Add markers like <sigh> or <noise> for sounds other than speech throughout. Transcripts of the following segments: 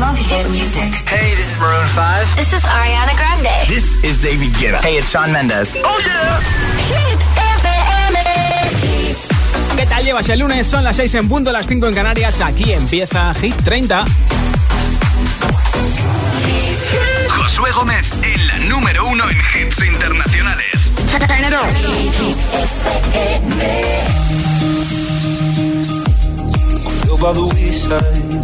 love hit music. Hey, this is Maroon 5. This is Ariana Grande. This is David Guetta. Hey, it's Shawn Mendes. Oh yeah. Hit FM. ¿Qué tal llevas el lunes? Son las 6 en punto, las 5 en Canarias. Aquí empieza Hit 30. Josué Gómez en la número uno en hits internacionales. Feel by the wayside,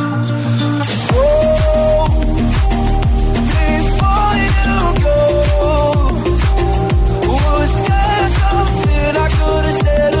could have said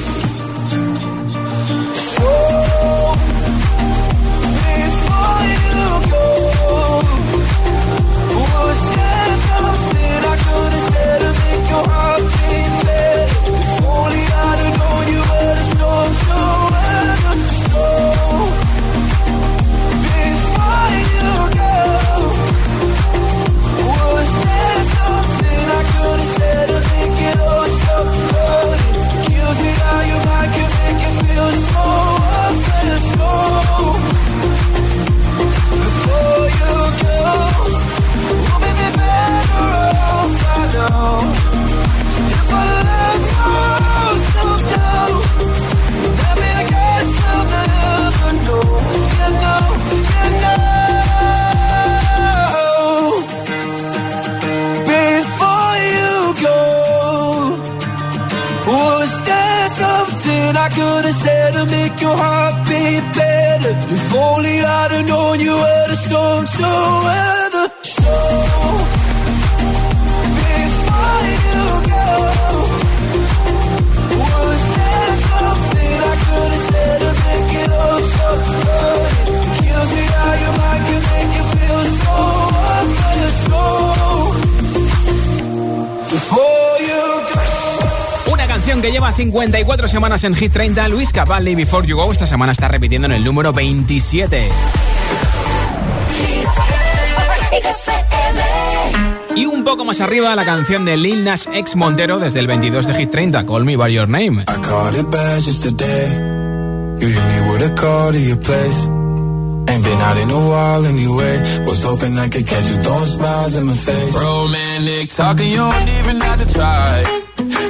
Lleva 54 semanas en Hit 30, Luis Capaldi Before You Go, esta semana está repitiendo en el número 27. Y un poco más arriba la canción de Lil Nas X Montero desde el 22 de Hit 30, Call Me By Your Name. I caught it bad just today. You hit me with a call to your place. Ain't been out in a while anyway. Was hoping I could catch you throwing smiles in my face. Romantic talking, you don't even have to try.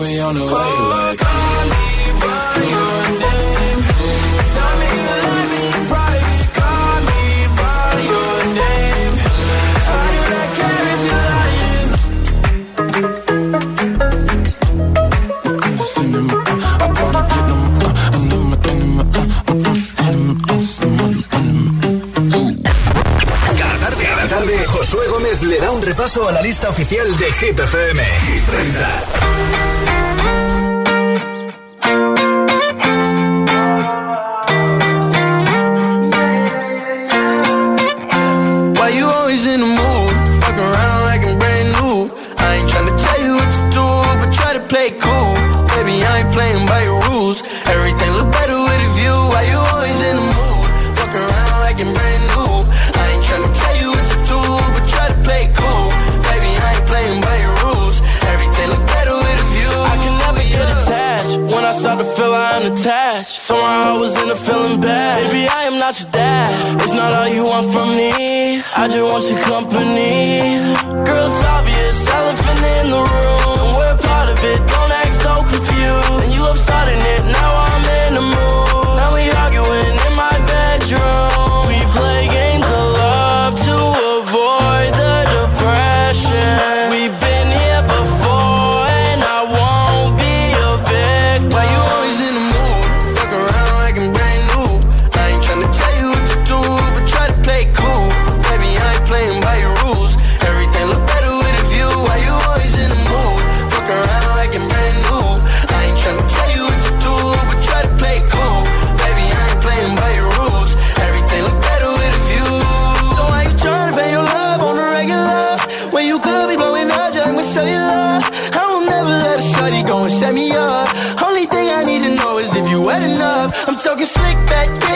Be on Josué Gómez le da un repaso a la lista oficial de Hit FM. Hit 30. talking it slick back.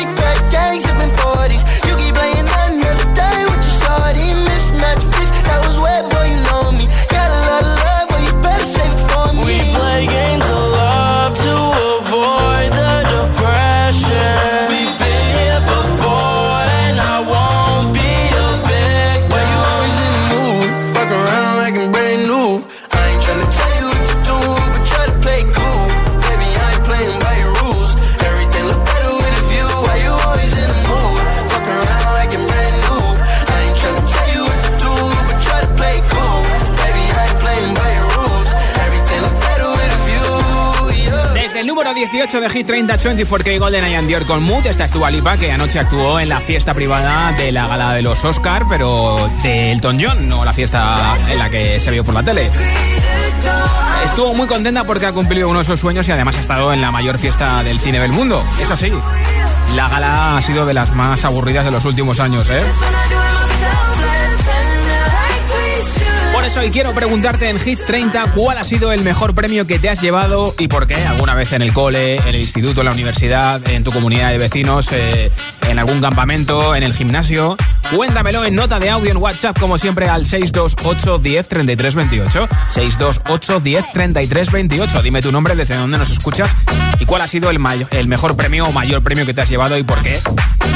de Hit 30 24K Golden Eye and Dior con Mood. Esta es Dua Lipa, que anoche actuó en la fiesta privada de la gala de los Oscar, pero de Elton John, no la fiesta en la que se vio por la tele. Estuvo muy contenta porque ha cumplido uno de sus sueños y además ha estado en la mayor fiesta del cine del mundo. Eso sí, la gala ha sido de las más aburridas de los últimos años. ¿eh? Eso hoy quiero preguntarte en Hit 30 cuál ha sido el mejor premio que te has llevado y por qué. ¿Alguna vez en el cole, en el instituto, en la universidad, en tu comunidad de vecinos, eh, en algún campamento, en el gimnasio? Cuéntamelo en nota de audio en WhatsApp, como siempre, al 628 10 33 28. 628 10 33 28. Dime tu nombre, desde dónde nos escuchas y cuál ha sido el, mayor, el mejor premio o mayor premio que te has llevado y por qué.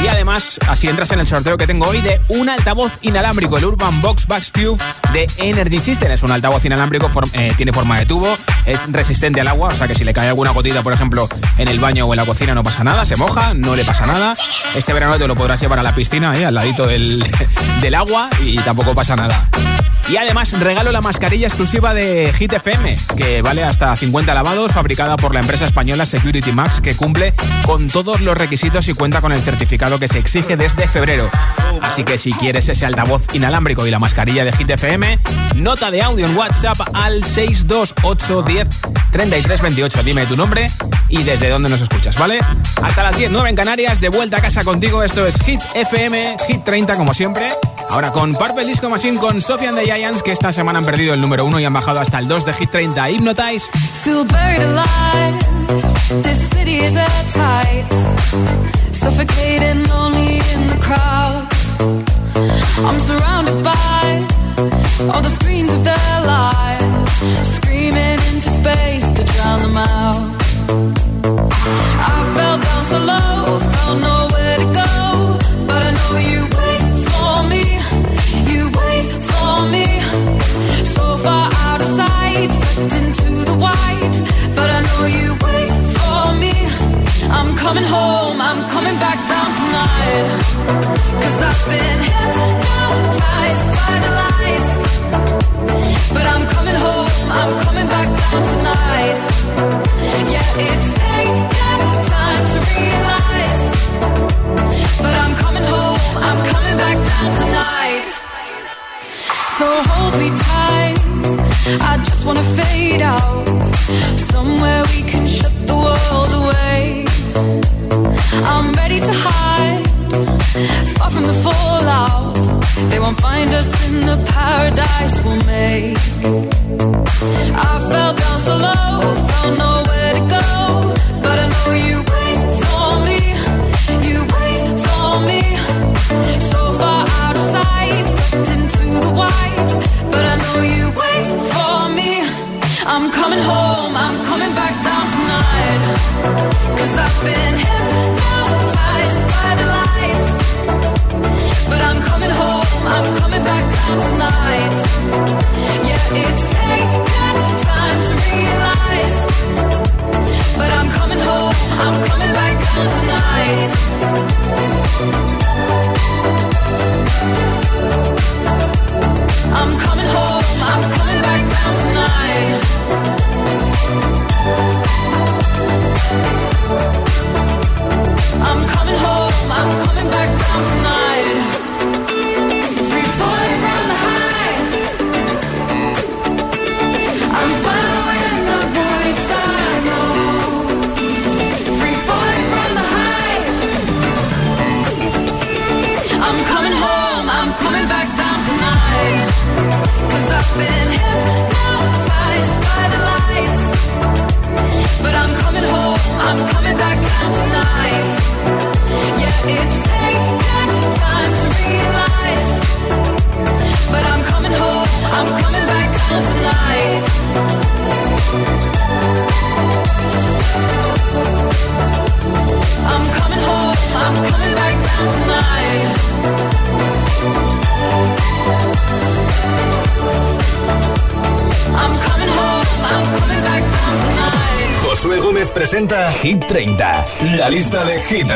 Y además, así entras en el sorteo que tengo hoy de un altavoz inalámbrico, el Urban Box Bax Tube de Energy System. Es un altavoz inalámbrico, form- eh, tiene forma de tubo, es resistente al agua, o sea que si le cae alguna gotita, por ejemplo, en el baño o en la cocina no pasa nada, se moja, no le pasa nada. Este verano te lo podrás llevar a la piscina, ahí, al ladito del, <laughs> del agua y tampoco pasa nada. Y además regalo la mascarilla exclusiva de Hit FM, que vale hasta 50 lavados, fabricada por la empresa española Security Max, que cumple con todos los requisitos y cuenta con el certificado que se exige desde febrero. Así que si quieres ese altavoz inalámbrico y la mascarilla de Hit FM, nota de audio en WhatsApp al 62810 3328. Dime tu nombre y desde dónde nos escuchas, ¿vale? Hasta las 10, 9 en Canarias, de vuelta a casa contigo. Esto es Hit FM, Hit 30 como siempre. Ahora con Purple Disco Machine con Sofian the Giants, que esta semana han perdido el número 1 y han bajado hasta el 2 de Hit 30. Hypnotize. Feel buried alive. This city is at tight. Suffocating, lonely in the crowd. I'm surrounded by all the screens of their lives. Screaming into space to drown them out. Coming home, I'm coming back down tonight. Cause I've been hypnotized by the lights. But I'm coming home, I'm coming back down tonight. Yeah, it's taken time to realize. But I'm coming home, I'm coming back down tonight. So hold me tight. I just wanna fade out. Somewhere we can shut the world away. I'm ready to hide, far from the fallout. They won't find us in the paradise we'll make.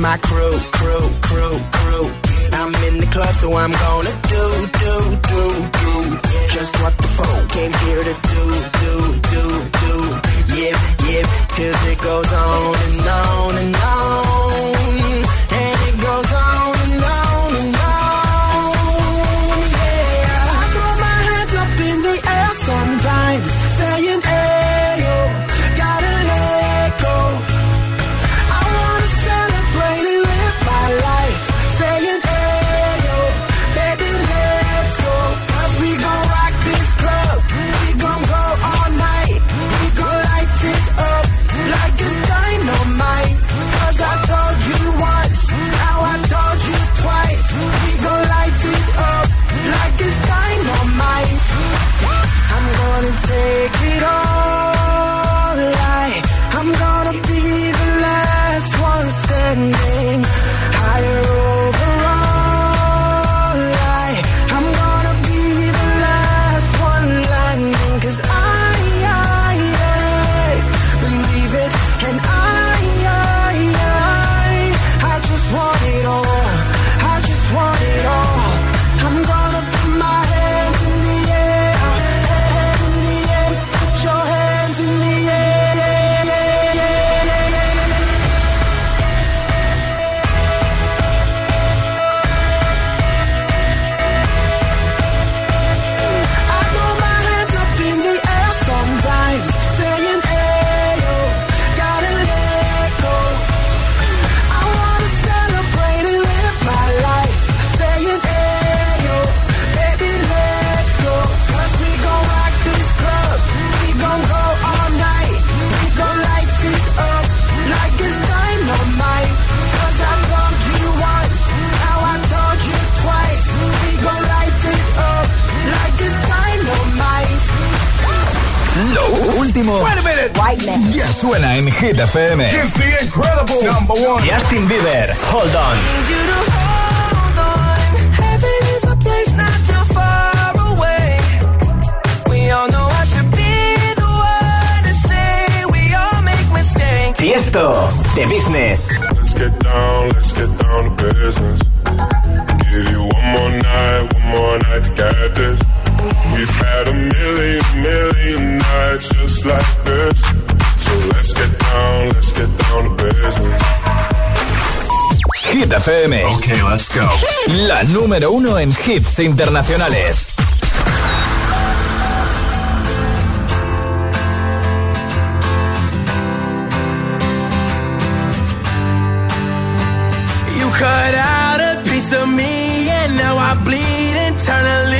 my crew, crew, crew, crew. I'm in the club, so I'm gonna do, do, do, do. Just what the phone came here to do, do, do, do. Yeah, yeah, cause it goes on and on and on. Hit FM. Hit FM. Okay, let's go. La número uno en hits internacionales. You cut out a piece of me and now I bleed internally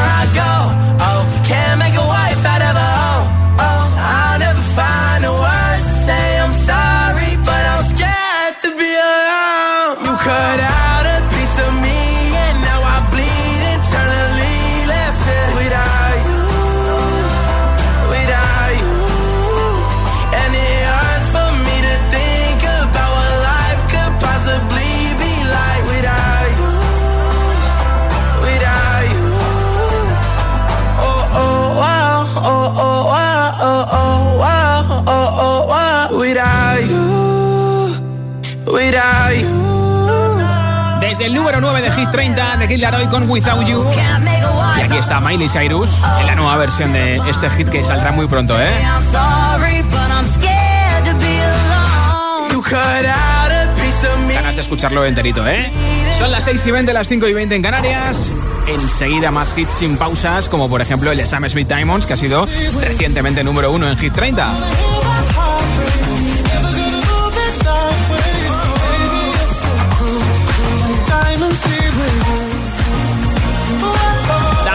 número 9 de Hit 30 de Kid Laroi con Without You. Y aquí está Miley Cyrus en la nueva versión de este hit que saldrá muy pronto, ¿eh? I'm sorry, but I'm scared to be alone. You cut out a piece of me. Ganas de escucharlo enterito, ¿eh? Son las 6 y 20, las 5 y 20 en Canarias. Enseguida más hits sin pausas, como por ejemplo el de Sam Smith Diamonds, que ha sido recientemente número 1 en Hit 30.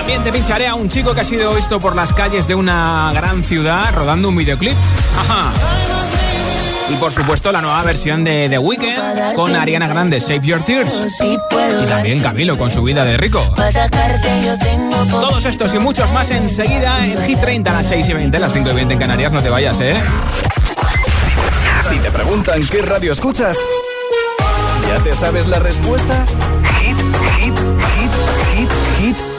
También te pincharé a un chico que ha sido visto por las calles de una gran ciudad rodando un videoclip. Y por supuesto la nueva versión de The Weeknd con Ariana Grande, Save Your Tears. Y también Camilo con su vida de rico. Todos estos y muchos más enseguida en Hit 30 a las 6 y 20, las 5 y 20 en Canarias. No te vayas, ¿eh? Si te preguntan qué radio escuchas, ¿ya te sabes la respuesta? Hit, hit, hit, hit,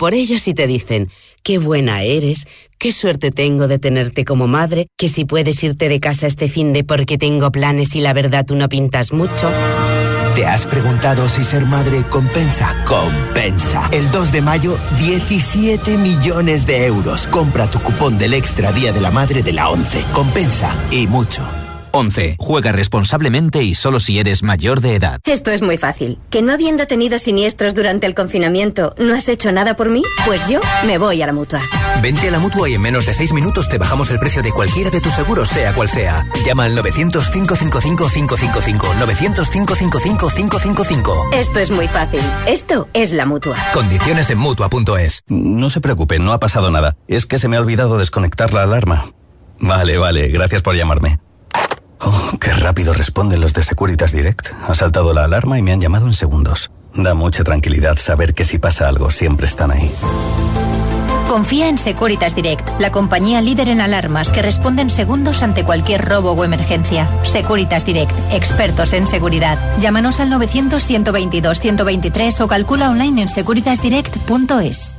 por ellos y te dicen, qué buena eres, qué suerte tengo de tenerte como madre, que si puedes irte de casa este fin de porque tengo planes y la verdad tú no pintas mucho. ¿Te has preguntado si ser madre compensa? Compensa. El 2 de mayo, 17 millones de euros. Compra tu cupón del Extra Día de la Madre de la 11. Compensa. Y mucho. 11. Juega responsablemente y solo si eres mayor de edad. Esto es muy fácil. ¿Que no habiendo tenido siniestros durante el confinamiento, no has hecho nada por mí? Pues yo me voy a la mutua. Vente a la mutua y en menos de 6 minutos te bajamos el precio de cualquiera de tus seguros, sea cual sea. Llama al 900-555-555. 900-555-555. Esto es muy fácil. Esto es la mutua. Condiciones en mutua.es. No se preocupe, no ha pasado nada. Es que se me ha olvidado desconectar la alarma. Vale, vale, gracias por llamarme. Oh, qué rápido responden los de Securitas Direct. Ha saltado la alarma y me han llamado en segundos. Da mucha tranquilidad saber que si pasa algo siempre están ahí. Confía en Securitas Direct, la compañía líder en alarmas que responden segundos ante cualquier robo o emergencia. Securitas Direct, expertos en seguridad. Llámanos al 900-122-123 o calcula online en securitasdirect.es.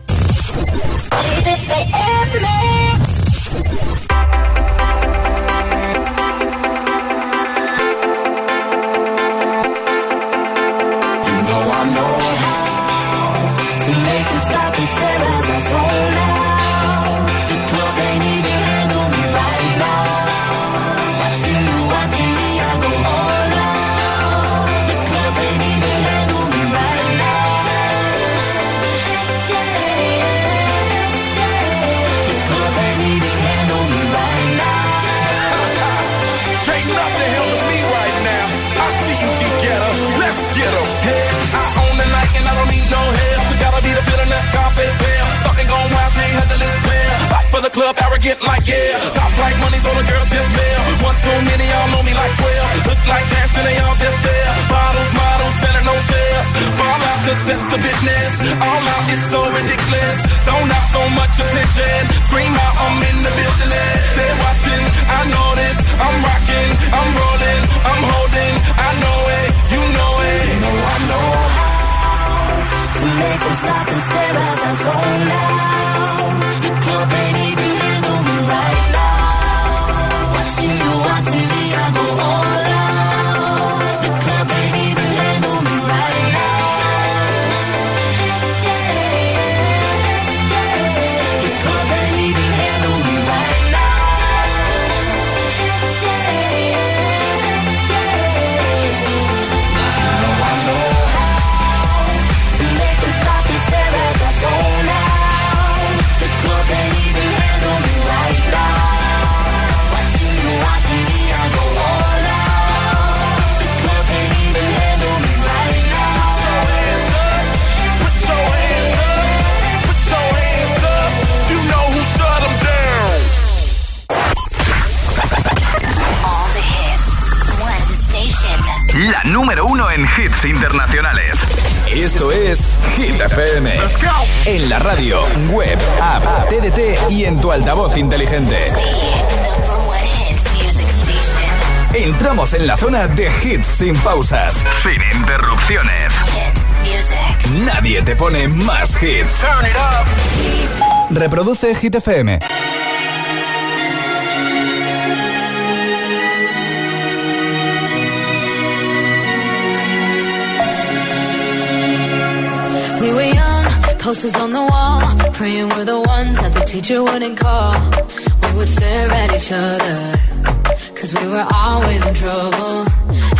player. The club, arrogant like yeah. Top like money, so the girls just mail. One too many, y'all know me like 12. Look like cash and they all just there. Bottles, models, selling no shares. Fall out, cause that's the business. All out is so ridiculous. Don't have so much attention. Scream out, I'm in the building. They're watching, I know this. I'm rocking, I'm rolling, I'm holding. I know it, you know it. You know I know how to make them stop and stare as I zone out. Ain't even handle me right now. Watching you I go sin pausas, sin interrupciones. Nadie te pone más hits. Reproduce Hit FM. We were young, posters on the wall, praying we're the ones that the teacher wouldn't call. We would stare at each other, cause we were always in trouble.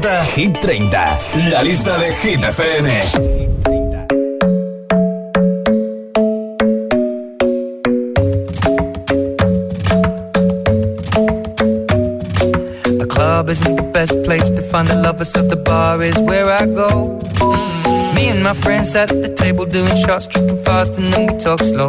presenta Hit 30, la lista de Hit FM. The club isn't the best place to find the lovers, so the bar is where I go. Mm. Me and my friends at the table doing shots, tripping fast, and then we talk slow.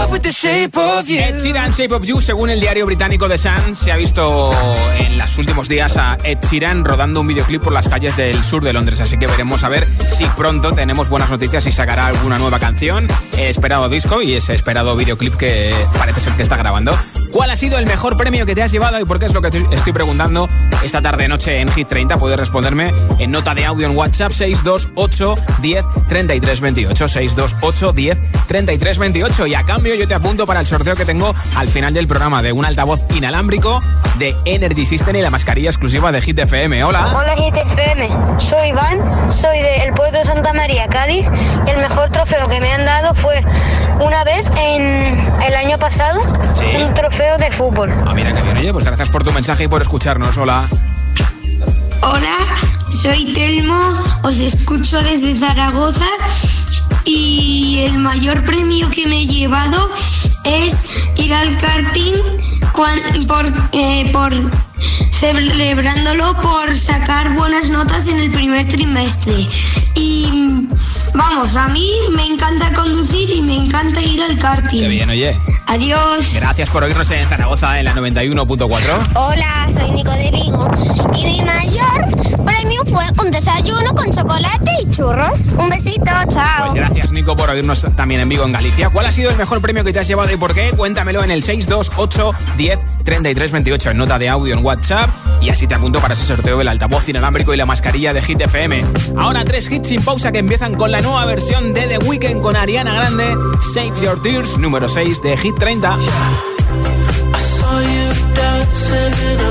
with the Shape of You. Ed Sheeran, Shape of You, según el diario británico The Sun, se ha visto en los últimos días a Ed Sheeran rodando un videoclip por las calles del sur de Londres. Así que veremos a ver si pronto tenemos buenas noticias y sacará alguna nueva canción, el esperado disco y ese esperado videoclip que parece ser que está grabando. ¿Cuál ha sido el mejor premio que te has llevado y por qué es lo que estoy preguntando esta tarde noche en Hit 30? Puedes responderme en nota de audio en WhatsApp 628 10 33 28 628 10 33 28 y a cambio yo te apunto para el sorteo que tengo al final del programa de un altavoz inalámbrico de Energy System y la mascarilla exclusiva de Hit FM. Hola. Hola Hit FM, soy Iván, soy del puerto de Santa María, Cádiz y el mejor trofeo que me han dado fue una vez en el año pasado, un trofeo de fútbol. Ah, mira que bien. Oye, pues gracias por tu mensaje y por escucharnos. Hola. Hola, soy Telmo, os escucho desde Zaragoza y el mayor premio que me he llevado es ir al karting por, eh, por celebrándolo por sacar buenas notas en el primer trimestre. Y vamos, a mí me encanta conducir y me encanta ir al karting. Qué bien, oye. Adiós. Gracias por oírnos en Zaragoza en la 91.4. Hola, soy Nico de Vigo y mi mayor premio fue un desayuno con chocolate y churros. Un besito, chao. Pues gracias Nico por oírnos también en Vigo en Galicia. ¿Cuál ha sido el mejor premio que te has llevado y por qué? Cuéntamelo en el 628 10 33 28 en nota de audio en WhatsApp y así te apunto para ese sorteo del altavoz inalámbrico y la mascarilla de Hit FM. Ahora tres hits sin pausa que empiezan con la nueva versión de The Weeknd con Ariana Grande, Save Your Tears, número 6 de Hit 30. Perfecto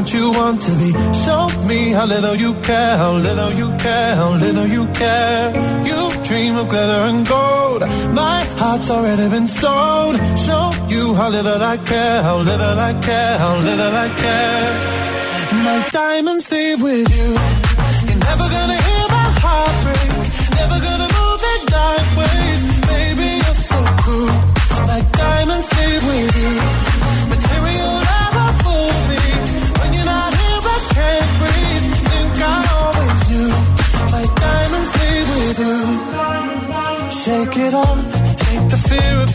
What you want to be. Show me how little you care, how little you care, how little you care. You dream of glitter and gold. My heart's already been sold. Show you how little I care, how little I care, how little I care. My diamonds leave with you.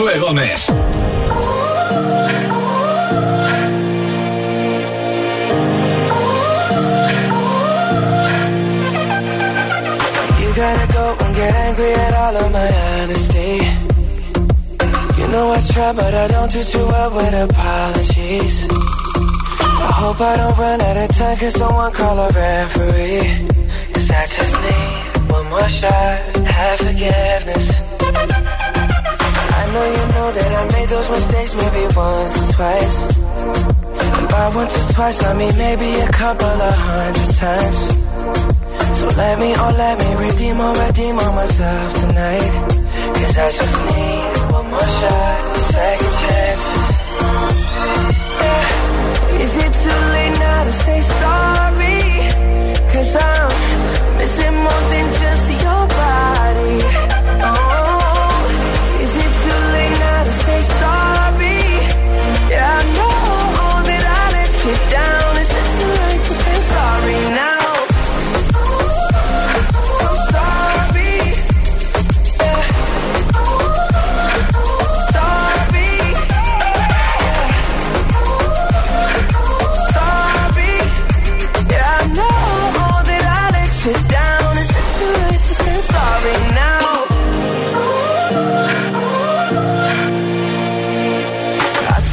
Josué Gómez. You gotta go and get angry at all of my honesty. You know I try, but I don't do too well with apologies. I hope I don't run out of time, cause someone call a referee. Cause I just need one more shot, have forgiveness. Know you know that I made those mistakes maybe once or twice. By once or twice, I mean maybe a couple of hundred times. So let me, oh let me redeem or redeem on myself tonight Cause I just need one more shot, second chance yeah. Is it too late now to say sorry? Cause I'm missing more than just your body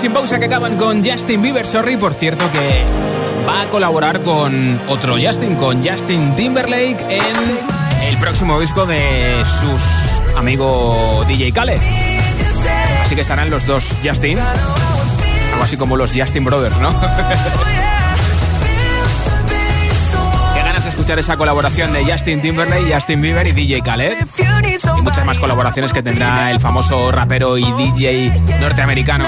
Sin pausa que acaban con Justin Bieber. Sorry, por cierto, que va a colaborar con otro Justin, con Justin Timberlake en el próximo disco de sus amigo DJ Khaled. Así que estarán los dos Justin, algo así como los Justin Brothers, ¿no? <laughs> esa colaboración de Justin Timberlake, Justin Bieber y DJ Khaled. Y muchas más colaboraciones que tendrá el famoso rapero y DJ norteamericano.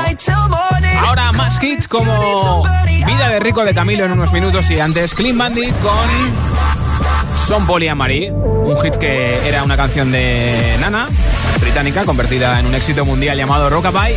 Ahora más hits como Vida de Rico de Camilo en unos minutos y antes Clean Bandit con Son y Marie, un hit que era una canción de Nana, británica, convertida en un éxito mundial llamado Rockabye.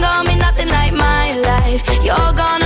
gonna be nothing like my life. You're gonna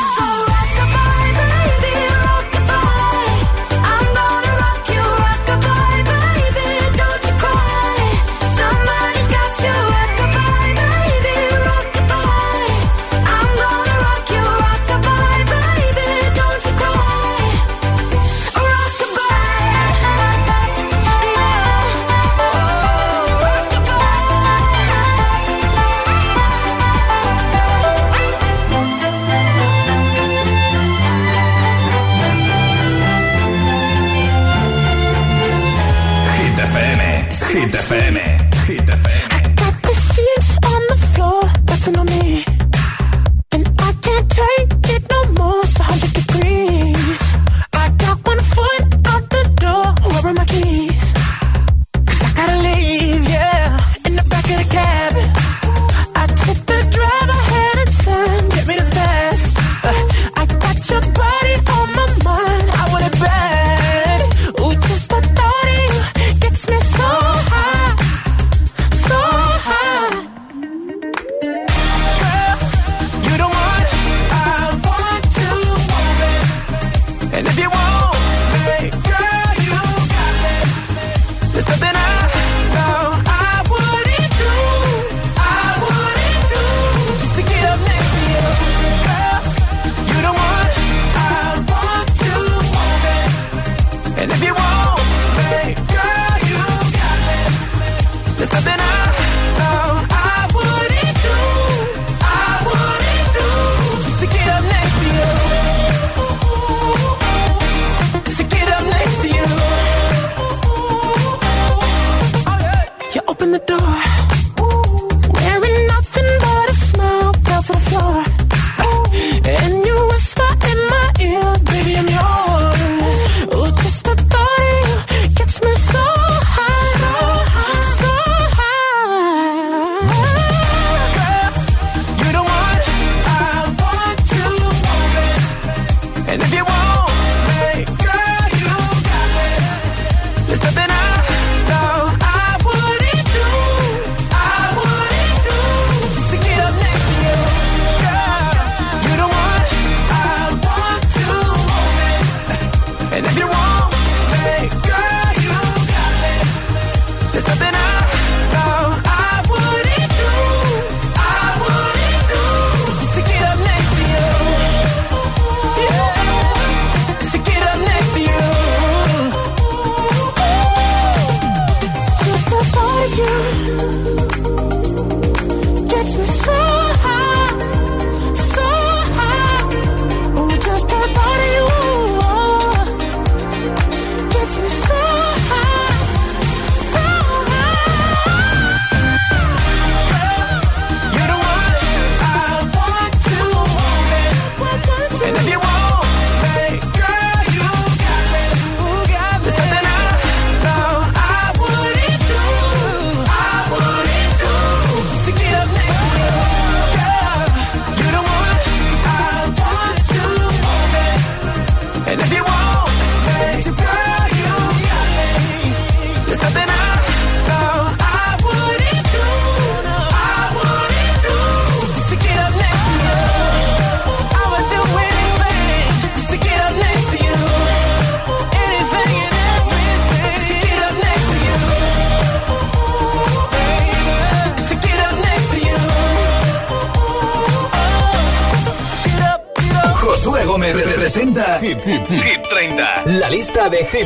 Hit FM.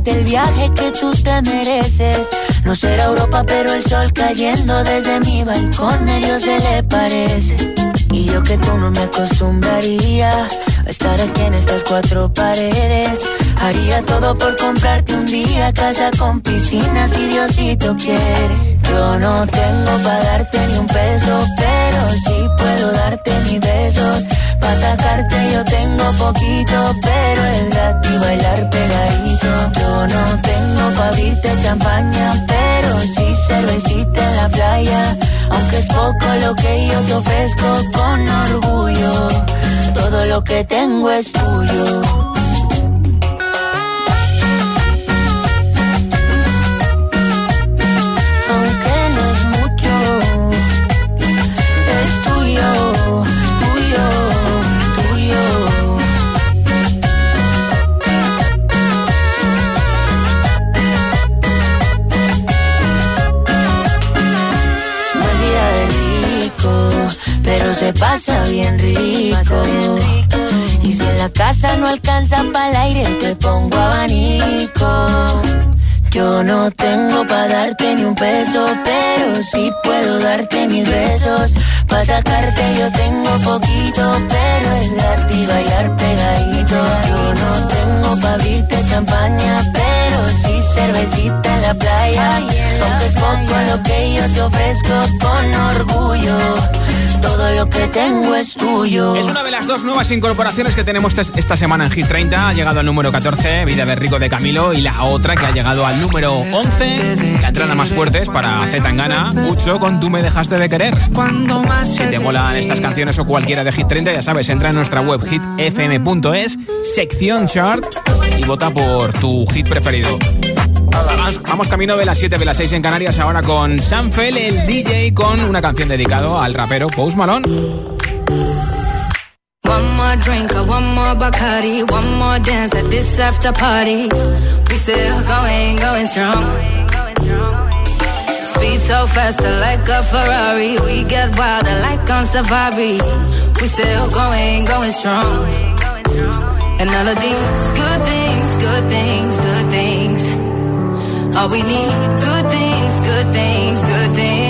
darte el viaje que tú te mereces. No será Europa, pero el sol cayendo desde mi balcón a Dios se le parece. Y yo que tú no me acostumbraría estar aquí en estas cuatro paredes. Haría todo por comprarte un día casa con piscina si Diosito quiere. Yo no tengo para darte ni un peso, pero sí puedo darte mis besos. Para sacarte yo tengo poquito, pero es gratis bailar pegadito. Yo no tengo para abrirte champaña, pero sí cervecita en la playa. Aunque es poco lo que yo te ofrezco con orgullo, todo lo que tengo es tuyo. Tengo es tuyo. Es una de las dos nuevas incorporaciones que tenemos esta semana en Hit 30. Ha llegado al número 14, Vida de Rico de Camilo, y la otra que ha llegado al número 11. La entrada más fuerte es para Z Gana, mucho con Tú me dejaste de querer. Si te molan estas canciones o cualquiera de Hit 30, ya sabes, entra en nuestra web hitfm.es, sección chart y vota por tu hit preferido. Vamos, camino de las 7 de las 6 en Canarias ahora con Sam Fell, el DJ, con una canción dedicado al rapero Post Malone. One more drink, one more Bacardi, one more dance at this after party. We still going, going strong. Speed so fast, like a Ferrari. We get wilder, like on safari. We still going, going strong. And all of these good things, good things, good things. All we need, good things, good things, good things.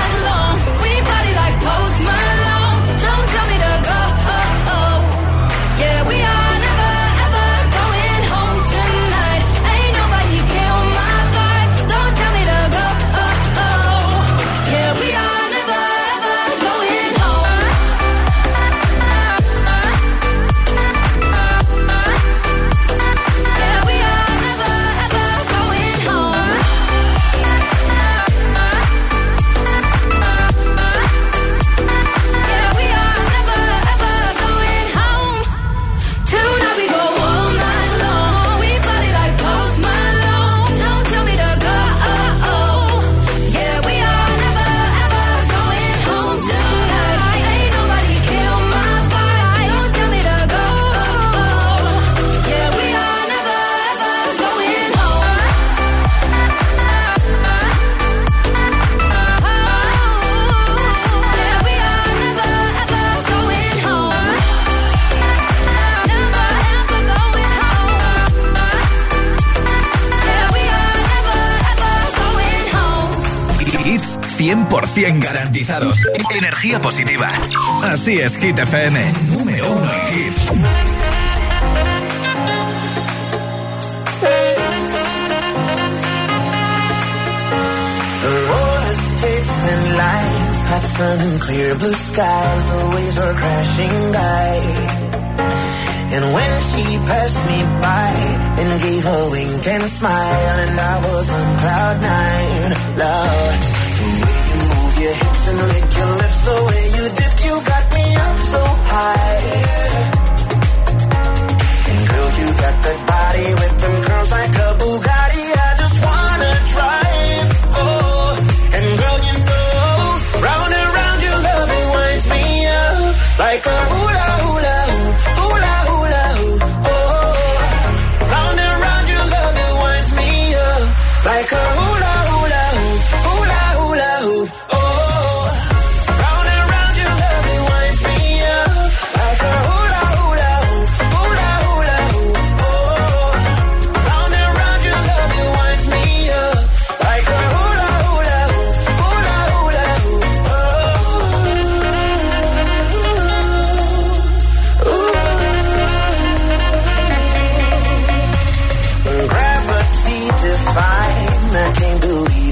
100% garantizados. Energía positiva. Así es, Hit FM. Número uno en hits. Than lines, hot sun and clear blue skies. The waves were crashing by, and when she passed me by and gave a wink and smile, and I was on cloud nine, love. and lick your lips the way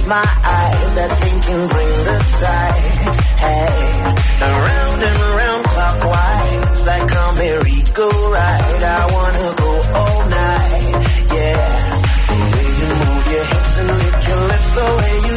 my eyes, that thinking bring the tide. Hey, around and around clockwise, like a merry-go ride. I wanna go all night, yeah. The way you move your hips and lick your lips, the way you